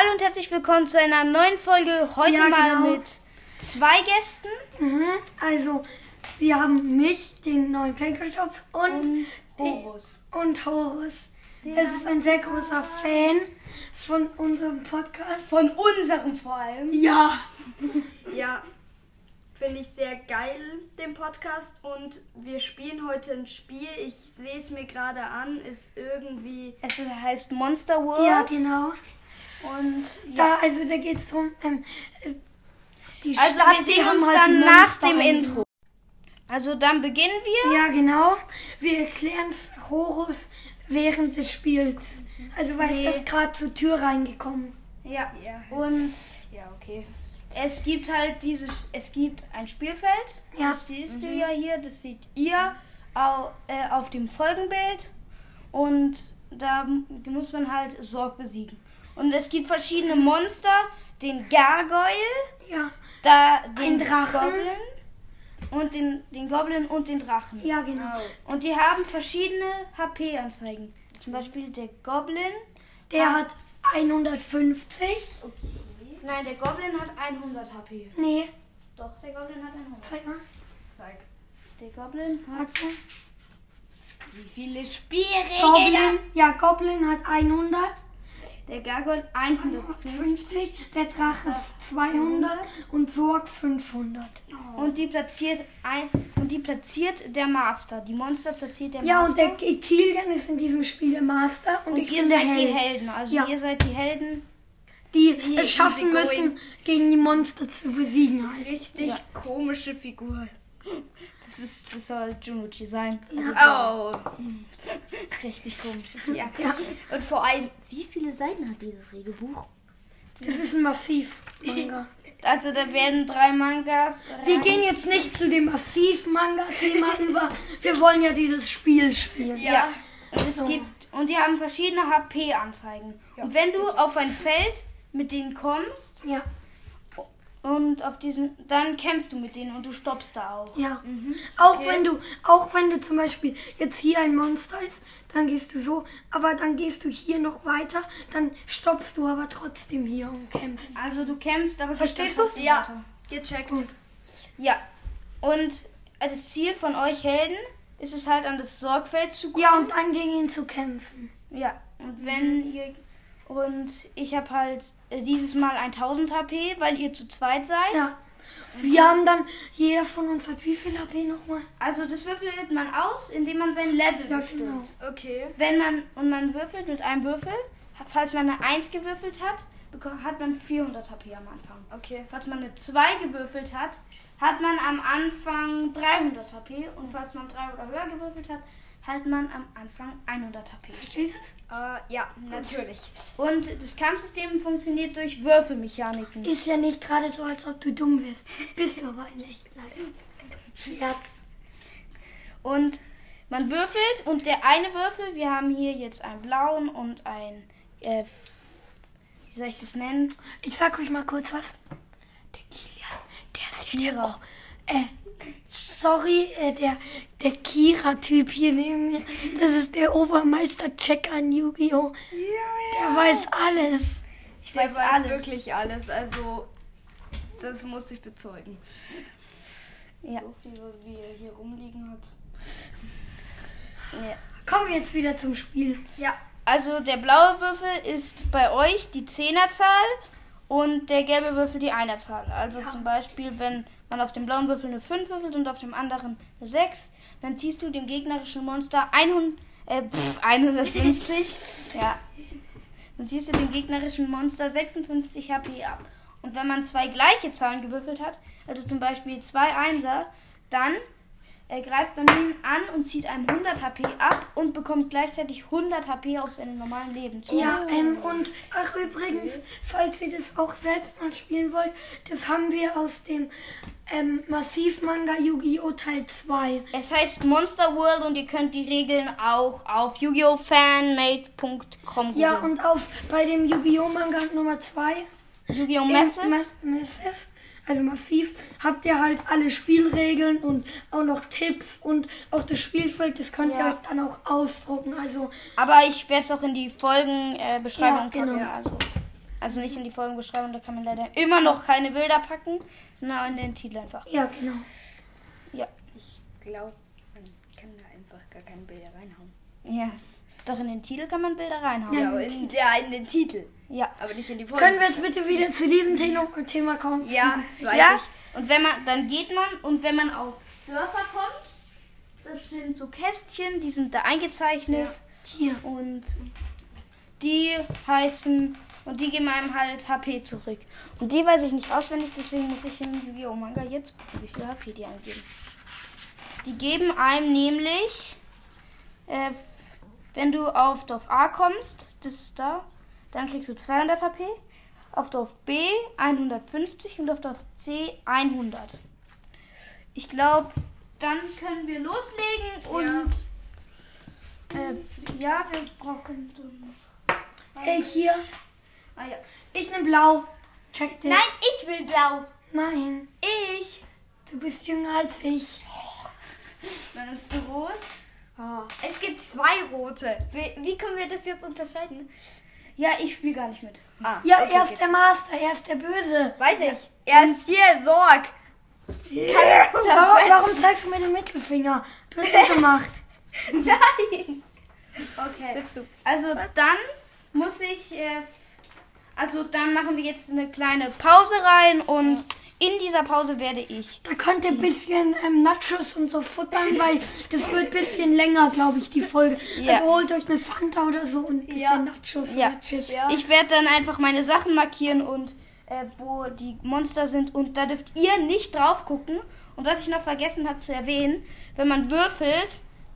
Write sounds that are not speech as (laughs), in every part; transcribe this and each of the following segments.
Hallo und herzlich willkommen zu einer neuen Folge. Heute Ja, mal genau. mit zwei Gästen Mhm. Also, wir haben mich, den neuen Playground-Shop und, und Horus. und Horus. Es ist ein sehr großer Fan von unserem Podcast. Von unserem vor allem. Ja. Ja, finde ich sehr geil, den Podcast. Und wir spielen heute ein Spiel. Ich sehe es mir gerade an. Ist irgendwie. Es heißt Monster World. Ja, genau. Und ja. Da, also, da geht es darum, ähm, äh, die Also Stadt, wir sehen uns halt dann nach dem. Intro. Also dann beginnen wir. Ja, genau. Wir erklären Horus während des Spiels. Also, weil Nee. es ist gerade zur Tür reingekommen. Ja. Ja. Und ja, okay. Es gibt halt dieses, es gibt ein Spielfeld. Ja. Das siehst du ja hier, das seht ihr au, äh, auf dem Folgenbild. Und da muss man halt Sorg besiegen. Und es gibt verschiedene Monster, den Gargoyle, Ja. da den Drachen. Goblin und den, den Goblin und den Drachen. Ja, genau. Und die haben verschiedene HP-Anzeigen. Zum Beispiel der Goblin. Der hat 150. Nein, der Goblin hat 100 HP. Nee, Doch, der Goblin hat 100. zeig mal. Zeig. Der Goblin hat. Warte. Wie viele Spielregeln? Goblin, ja, Goblin hat 100. Der Gargoyle 150. 50, der Drache 200 und Sorg 500. Und die platziert ein. Und die platziert der Master. Die Monster platziert der Ja, und Master. der Kilian ist in diesem Spiel der Master und, und ich ihr bin der seid die Held, Helden. Also Ja. ihr seid die Helden. die es schaffen müssen, gegen die Monster zu besiegen. Halt. Richtig komische Figur. Das das soll Junuchi sein. Oh. (laughs) Richtig komisch. (laughs) Ja. Und vor allem, wie viele Seiten hat dieses Regelbuch? Das ist ein Massiv-Manga. (laughs) Also da werden drei Mangas. Wir rein- gehen jetzt nicht zu dem Massiv-Manga-Thema über. Wir wollen ja dieses Spiel spielen. Ja. Und es gibt und die haben verschiedene HP-Anzeigen. und wenn du auf ein Feld mit denen kommst Ja, und auf diesen, dann kämpfst du mit denen und du stoppst da auch. ja. Mhm. Auch wenn du, auch wenn du zum Beispiel jetzt hier ein Monster ist, dann gehst du so, aber dann gehst du hier noch weiter, dann stoppst du aber trotzdem hier und kämpfst. Also du kämpfst, aber Verstehst du? Ja. weiter. Gecheckt. Ja. Und das Ziel von euch Helden ist es halt an das Sorgfeld zu kommen. Ja, und dann gegen ihn zu kämpfen. Ja, und wenn ihr und ich habe halt äh, dieses Mal 1000 HP, weil ihr zu zweit seid. Ja. Wir haben dann, jeder von uns hat wie viel HP nochmal? Also das würfelt man aus, indem man sein Level Ja, bestimmt. genau. Okay. Wenn man und man würfelt mit einem Würfel, falls man eine 1 gewürfelt hat, hat man 400 HP am Anfang. Okay. Falls man eine 2 gewürfelt hat, hat man am Anfang 300 HP und falls man 3 oder höher gewürfelt hat, hat man am Anfang 100 HP. Verstehst du Äh, ja, natürlich. Und das Kampfsystem funktioniert durch Würfelmechaniken. Ist ja nicht gerade so, als ob du dumm wirst. Bist du aber in echt leider. Scherz. Und man würfelt und der eine Würfel, wir haben hier jetzt einen blauen und ein, äh, wie soll ich das nennen? Ich sag euch mal kurz was. Der Kilian, der ist hier der. Kira. Oh, äh, sorry, äh, der, der Kira-Typ hier neben mir. Das ist der Obermeister Check an Yu-Gi-Oh! Der weiß alles. Ich Der weiß weiß alles. wirklich alles. Also, das muss ich bezeugen. Ja. So viel, wie er hier rumliegen hat. Ja. Kommen wir jetzt wieder zum Spiel. Ja. Also der blaue Würfel ist bei euch die Zehnerzahl und der gelbe Würfel die Einerzahl. Also zum Beispiel, wenn man auf dem blauen Würfel eine 5 würfelt und auf dem anderen eine 6, dann ziehst du dem gegnerischen Monster 100, äh, pff, 150. (laughs) ja. Dann ziehst du dem gegnerischen Monster 56 HP ab. Und wenn man zwei gleiche Zahlen gewürfelt hat, also zum Beispiel zwei Einser, dann äh, greift man ihn an und zieht einem 100 HP ab und bekommt gleichzeitig 100 HP auf seinem normalen Leben. zu. Ja, ähm, und ach übrigens, falls ihr das auch selbst mal spielen wollt, das haben wir aus dem ähm, Massiv-Manga Yu-Gi-Oh! Teil 2. Es heißt Monster World und ihr könnt die Regeln auch auf yu-gi-oh! fanmade.com Ja, und auf bei dem Yu-Gi-Oh! Manga Nummer 2 Yu-Gi-Oh! Massive. Ma Massive, also massiv, habt ihr halt alle Spielregeln und auch noch Tipps und auch das Spielfeld, das könnt ihr Ja. euch dann auch ausdrucken. Also Aber ich werde es auch in die Folgenbeschreibung äh, Ja, genau. packen. Also, Also nicht in die Folgenbeschreibung, da kann man leider immer noch keine Bilder packen, sondern in den Titel einfach. Ja, genau. Ja. Ich glaube, man kann da einfach gar keine Bilder reinhauen. Ja. Doch in den Titel kann man Bilder reinhauen. Ja, in, ja, in den Titel. Ja. Aber nicht in die Folge. Können wir jetzt bitte wieder zu diesem Thema, kommen? Ja, (laughs) weiß ja. ich. Und wenn man, dann geht man und wenn man auf Dörfer kommt, das sind so Kästchen, die sind da eingezeichnet Hier. und die heißen und die geben einem halt HP zurück. Und die weiß ich nicht auswendig, deswegen muss ich im Yu-Gi-Oh! Manga jetzt gucken, wie viel HP die angeben. Die geben einem nämlich, äh, wenn du auf Dorf A kommst, das ist da, dann kriegst du 200 HP, auf Dorf B 150 und auf Dorf C 100. Ich glaube, dann können wir loslegen und äh, ja, wir brauchen so Hey, hier. Ah ja. Ich nehm blau. Check this. Nein, ich will blau. Nein. Ich. Du bist jünger als ich. Dann ist du rot. Oh. Es gibt zwei rote. Wie, wie können wir das jetzt unterscheiden? Ja, ich spiele gar nicht mit. Ah, Ja, okay, er ist okay. der Master, er ist der Böse. Weiß ich. Er ist hier, Sorg. Warum, warum zeigst du mir den Mittelfinger? Du hast ja gemacht. (laughs) Nein. Okay. Bist du. Also dann muss ich, äh, also dann machen wir jetzt eine kleine Pause rein und in dieser Pause werde ich. Da könnt ihr ein bisschen ähm, Nachos und so futtern, weil das wird ein bisschen länger, glaube ich, die Folge. Ja. Also holt euch eine Fanta oder so und ein bisschen Ja. Nachos Ja. Ja. Ich werde dann einfach meine Sachen markieren und äh, wo die Monster sind und da dürft ihr nicht drauf gucken. Und was ich noch vergessen habe zu erwähnen, wenn man würfelt,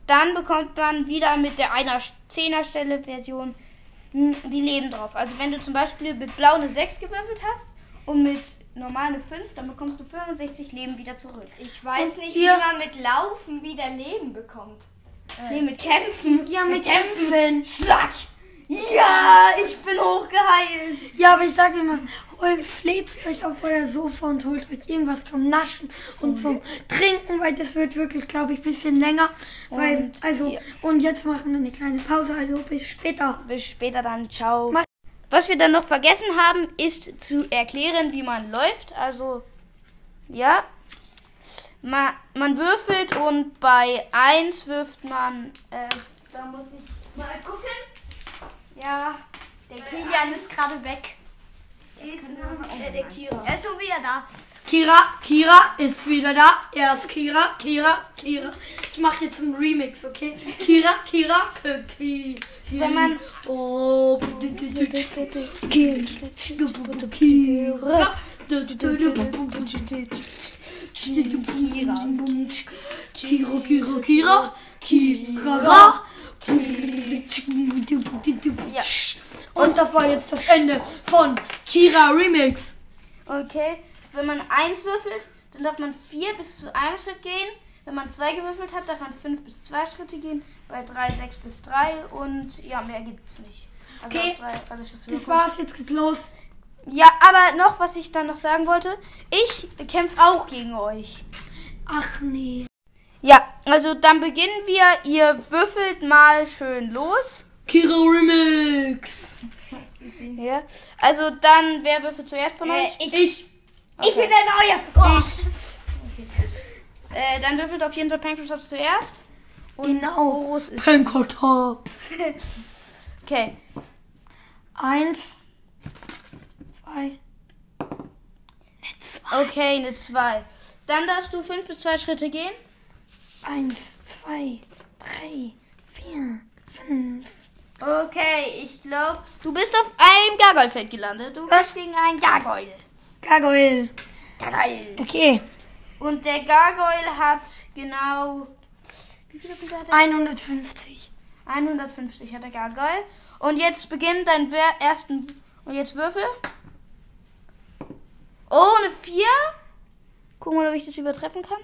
dann bekommt man wieder mit der einer 10er Stelle Version die Leben drauf. Also wenn du zum Beispiel mit blau eine 6 gewürfelt hast und mit normal eine 5, dann bekommst du 65 Leben wieder zurück. Ich weiß nicht, Hier. wie man mit Laufen wieder Leben bekommt. Nee, mit Kämpfen. Ja, mit Kämpfen. Schlag! Ja, ich bin hochgeheilt. Ja, aber ich sage immer, holt, fläzt euch auf euer Sofa und holt euch irgendwas zum Naschen und zum Trinken, weil das wird wirklich, glaube ich, ein bisschen länger. Weil, Und, also, ja. und jetzt machen wir eine kleine Pause, also bis später. Bis später dann. Ciao. Mach- Was wir dann noch vergessen haben, ist zu erklären, wie man läuft. Also, ja. Ma, man würfelt und bei 1 wirft man. Äh, da muss ich mal gucken. Ja, der Kilian ist gerade weg. Äh, der Kira. Er ist schon wieder da. Kira, Kira ist wieder da. Er ist Kira, Kira, Kira. Ich mache jetzt einen Remix, okay? Kira, Kira, K- Ki- Wenn man- Oh, Kira. Kira, Kira, Kira. Kira. Ja. Und das war jetzt das Ende von Kira Remix. Okay. Wenn man 1 würfelt, dann darf man 4 bis zu einem Schritt gehen. Wenn man 2 gewürfelt hat, darf man 5 bis 2 Schritte gehen. Bei 3 6 bis 3 und ja, mehr gibt es nicht. Also Okay. drei, also Das war's, jetzt geht's los. Ja, aber noch, was ich dann noch sagen wollte. Ich kämpfe auch gegen euch. Ach nee. Ja, also dann beginnen wir. Ihr würfelt mal schön los. Kira Remix. Ja. Also dann, wer würfelt zuerst von euch? ich, Ich. Ich bin der Neue. Oh. Äh, dann würfelt auf jeden Fall Pancratops zuerst. Und Genau. Horus ist. (laughs) Okay. Eins. Zwei. Okay, eine 2. Dann darfst du 5 bis 2 Schritte gehen. Eins, zwei, drei, vier, fünf. Okay, ich glaube, du bist auf einem Gargoylfeld gelandet. Du Was? bist gegen einen Gargoyle. Gargoyle. Gargoyle. Okay. Und der Gargoyle hat genau. Wie viele Punkte hat er? 150. 150 hat der Gargoyle. Und jetzt beginnt dein ersten. Und jetzt Würfel. Oh, eine 4. Gucken wir mal, ob ich das übertreffen kann.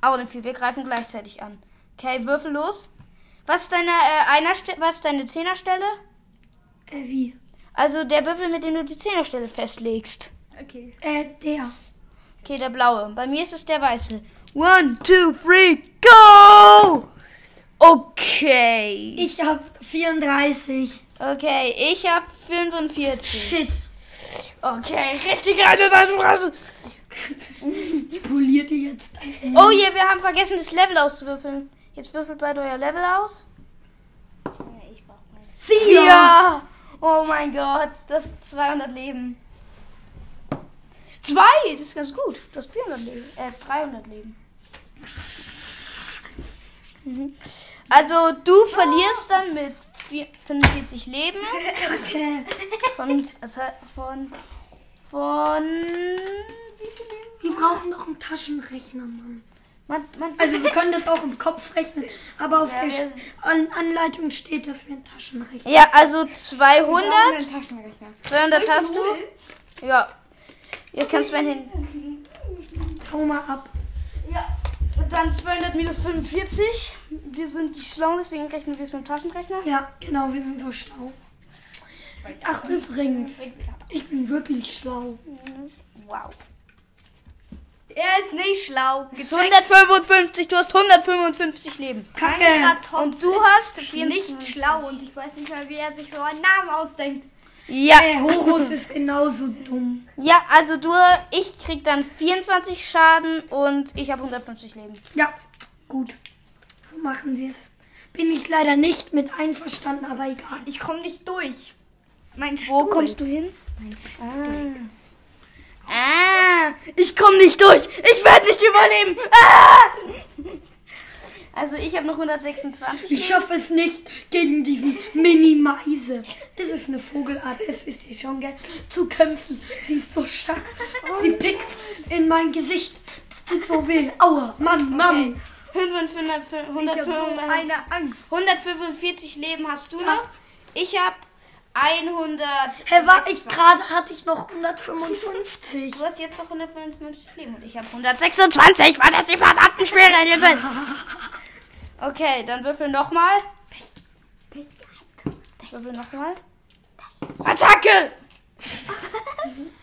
Auch eine 4. Wir greifen gleichzeitig an. Okay, Würfel los. Was ist deine, äh, einer Ste- was ist deine Zehnerstelle? Äh, wie? Also der Würfel, mit dem du die Zehnerstelle festlegst. Okay. Äh, der. Okay, der blaue. Bei mir ist es der weiße. One, two, three, go! Okay. Ich hab 34. Okay, ich habe 45. Shit. Okay, richtig deine Fresse. Ich poliere die jetzt. Oh je, wir haben vergessen, das Level auszuwürfeln. Jetzt würfelt beide euer Level aus. Ich brauch meine. Vier! Oh mein Gott, das ist 200 Leben. Zwei, das ist ganz gut. Du hast 400 Leben. Äh, 300 Leben. Mhm. Also, du verlierst dann mit vier- 45 Leben. Okay. Von, von, von? Wir brauchen noch einen Taschenrechner, Mann. Man, man, Also wir können das auch im Kopf rechnen, aber auf Ja, der An Anleitung steht, dass wir einen Taschenrechner ja, also 200. Taschenrechner. 200 hast du. Ja. Ihr kannst mein hin. Hau mal ab. Ja. Und dann 200 minus 45. Wir sind die Schlauen, deswegen rechnen wir es mit dem Taschenrechner. Ja, genau, wir sind so schlau. Ach, übrigens, ich bin wirklich schlau. Wow. Er ist nicht schlau. Ist 155, du hast 155 Leben. Kacke. Und du hast nicht 24. schlau und ich weiß nicht mal, wie er sich so einen Namen ausdenkt. Ja. Der Horus ist genauso dumm. Ja, also du, ich krieg dann 24 Schaden und ich habe 150 Leben. Ja, gut. So machen wir es. Bin ich leider nicht mit einverstanden, aber egal. Ich komme nicht durch. Mein Wo Stuhl. kommst du hin? Ah. ah, ich komme nicht durch. Ich werde nicht überleben. Ah! Also ich habe noch 126. Ich schaffe es nicht gegen diesen Mini-Meise. Das ist eine Vogelart, das wisst ihr schon, gell? Zu kämpfen. Sie ist so stark. Sie pickt in mein Gesicht. Das tut so weh. Aua, Mann, Mann. 500, Ich habe so 145, eine Angst. 145 Leben hast du noch. Ich habe 100. Hä, war ich gerade, hatte ich noch 155. Du hast jetzt noch 155 Leben und ich habe 126, weil das die verdammten Schwierigkeiten sind. (laughs) Okay, dann würfel nochmal. Würfel nochmal. Attacke!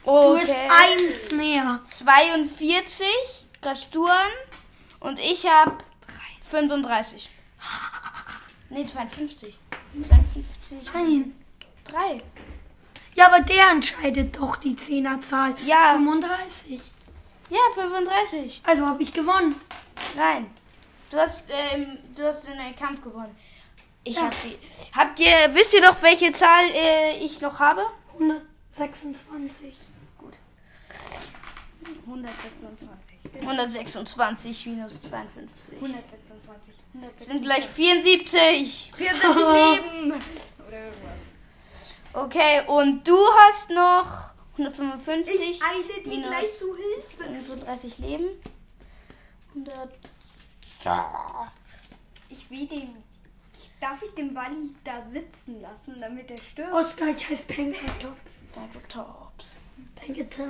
Du bist Okay. eins mehr. 42 greifst du an und ich habe 35. Nee, 52. 52. Nein. 3. Ja, aber der entscheidet doch die Zehnerzahl. Ja. 35. Ja, 35. Also habe ich gewonnen. Nein. Du hast, ähm, du hast in einem Kampf gewonnen. Ich Ja. hab die. Habt ihr, wisst ihr noch, welche Zahl äh, ich noch habe? 126. 126. 126 minus 52. 126. Das sind gleich 74. 40 Leben. Oder irgendwas. Okay, und du hast noch 155 Ich eile dir minus gleich zu Hilfe. 35 Leben. 100. Ich will den. Darf ich den Wally da sitzen lassen, damit er stirbt? Oskar, ich heiße Pancatops. Danke, Tops. Pancatops.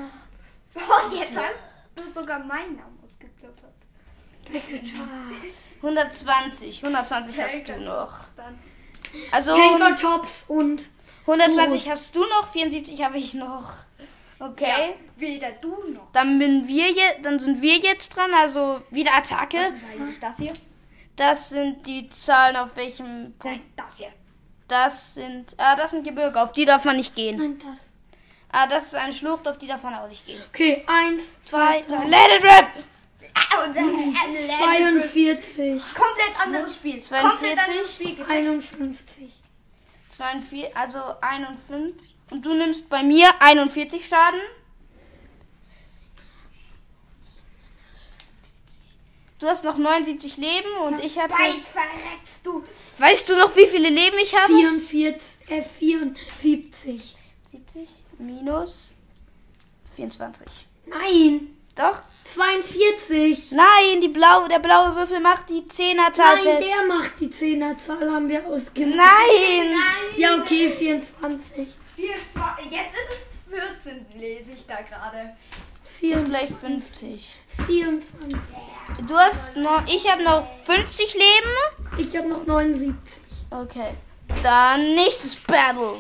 Oh, jetzt hast du sogar meinen Namen ausgeklappert. Pancatops. 120. 120 hast du noch. Dann. Also Pancatops und 120 Groß. hast du noch, 74 habe ich noch. Okay. Ja, weder du noch. Dann, bin wir je, dann sind wir jetzt dran, also wieder Attacke. Was ist eigentlich das hier? Das sind die Zahlen, auf welchem Punkt. Nein, das hier. Das sind. Ah, das sind Gebirge, auf die darf man nicht gehen. nein, das. Ah, das ist eine Schlucht, auf die darf man auch nicht gehen. Okay, eins, Zwei, zwei, drei. Let it rip! Ah, und dann 42, Komplett anderes Spiel. Komplett 42. anderes Spiel. 51. 42, also 51. Und du nimmst bei mir 41 Schaden. Du hast noch 79 Leben und ich hatte. Weit verreckst du. Weißt du noch, wie viele Leben ich habe? 44, äh, 74. 70 minus 24. Nein, Doch? 42. Nein, die blaue, der blaue Würfel macht die Zehnerzahl Nein, fest. der macht die Zehnerzahl, haben wir ausgemacht. Nein! Ja, okay, 24. Vier, zwei, jetzt ist es 14, lese ich da gerade. Ist 24. gleich 50. 24. Du hast noch, ich habe noch 50 Leben. Ich habe noch 79. Okay. Dann nächstes Battle.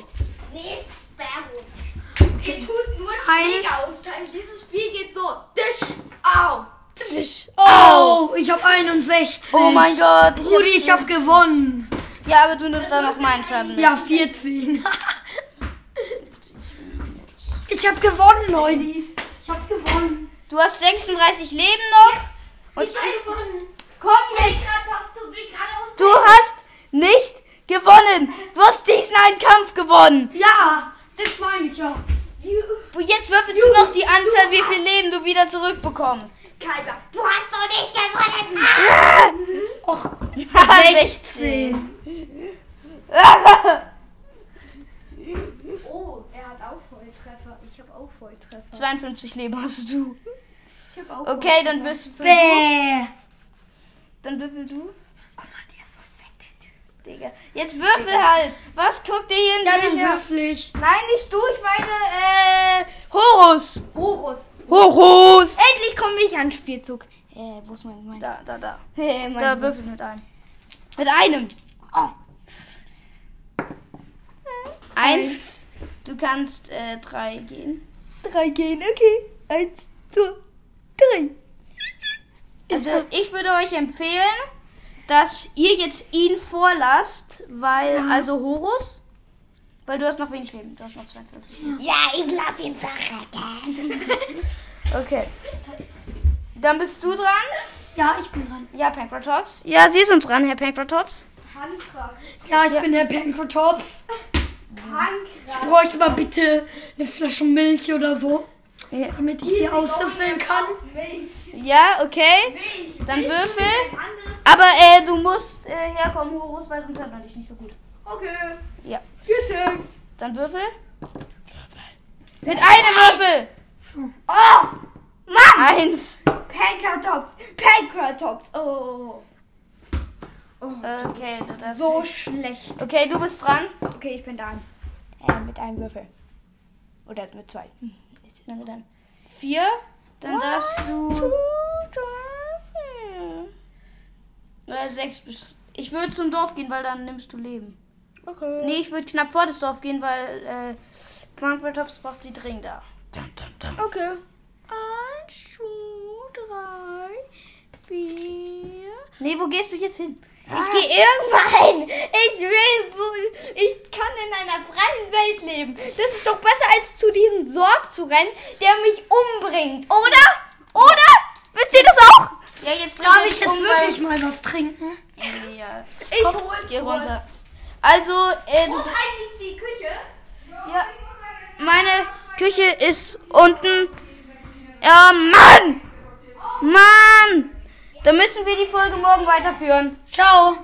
Nee, Battle. Ihr tut nur Schläge austeilen. Dieses Spiel geht so. Tisch, au. Tisch. Oh, ich habe 61. Oh mein Gott. ich Brudi, ich habe gewonnen. Ja, aber du nimmst dann noch meinen Schaden. Ja, 14. (laughs) (laughs) ich habe gewonnen, Leulis. Ich habe gewonnen. Du hast 36 Leben noch. Und Ich habe gewonnen. komm jetzt. Du hast nicht gewonnen. Du hast diesen einen Kampf gewonnen. Ja, das meine ich ja. Jetzt würfelst du noch die Anzahl, wie viel Leben du wieder zurückbekommst. Kaiba, du hast doch nicht gewonnen. (laughs) Och, 16. (laughs) Oh, er hat auch Volltreffer. Ich habe Volltreffer. 52 Leben hast du. Ich habe auch Okay, dann bist du. bäh. Dann würfel du. Guck mal, der ist so fett, der Typ. Digga. Jetzt würfel halt. Was guckt dir hier in Ja, den dann Her- würfel ich. Nein, nicht du, ich meine, äh, Horus. Horus. Horus. Endlich komme ich an Spielzug. Äh, wo ist mein, mein Da, da, da. Hey, mein Da würfel mit einem. Mit einem. Oh. Eins. Du kannst äh, drei gehen. Drei gehen, okay. Eins, zwei, drei. Also ich würde euch empfehlen, dass ihr jetzt ihn vorlasst, weil, also Horus, weil du hast noch wenig Leben. Du hast noch 52 Leben. Ja, ich lass ihn verrecken. Okay. Dann bist du dran. Ja, ich bin dran. Ja, Pankratops. Ja, sie ist uns dran, Herr Pankratops. Pankrat. Ja, ich bin der Pankratops. Ich bräuchte mal bitte eine Flasche Milch oder so, Ja, damit ich die aussüffeln kann. Milch. ja okay. Milch. Dann Milch würfel. ist Aber äh, du musst äh, herkommen, Horus, weil sonst hört man dich nicht so gut. Okay. Ja. Bitte. Dann Würfel. Mit einem Würfel. Oh! Mann! Eins. Pankratops. Pankratops. Oh. Okay, das So schlecht. Okay, du bist dran. Okay, ich bin da. Äh, mit einem Würfel. Oder mit zwei. Hm. Ist dann mit einem Vier. Dann darfst du. Oder sechs bist. Ich würde zum Dorf gehen, weil dann nimmst du Leben. Okay. Nee, ich würde knapp vor das Dorf gehen, weil äh, Quanquatops braucht die dringend da. Okay. Eins, zwei, drei, vier. Nee, wo gehst du jetzt hin? Ich gehe irgendwo hin. Ich will, ich kann in einer freien Welt leben. Das ist doch besser als zu diesem Sorg zu rennen, der mich umbringt, oder? Oder? Wisst ihr das auch? Ja, jetzt Darf ich jetzt um, wirklich mal was trinken? Ja. Ich Komm, hol's geh kurz. runter. Also, äh, du, Wo ist eigentlich die Küche? ja, meine Küche ist unten. Ja, Mann! Mann! Dann müssen wir die Folge morgen weiterführen. Ciao.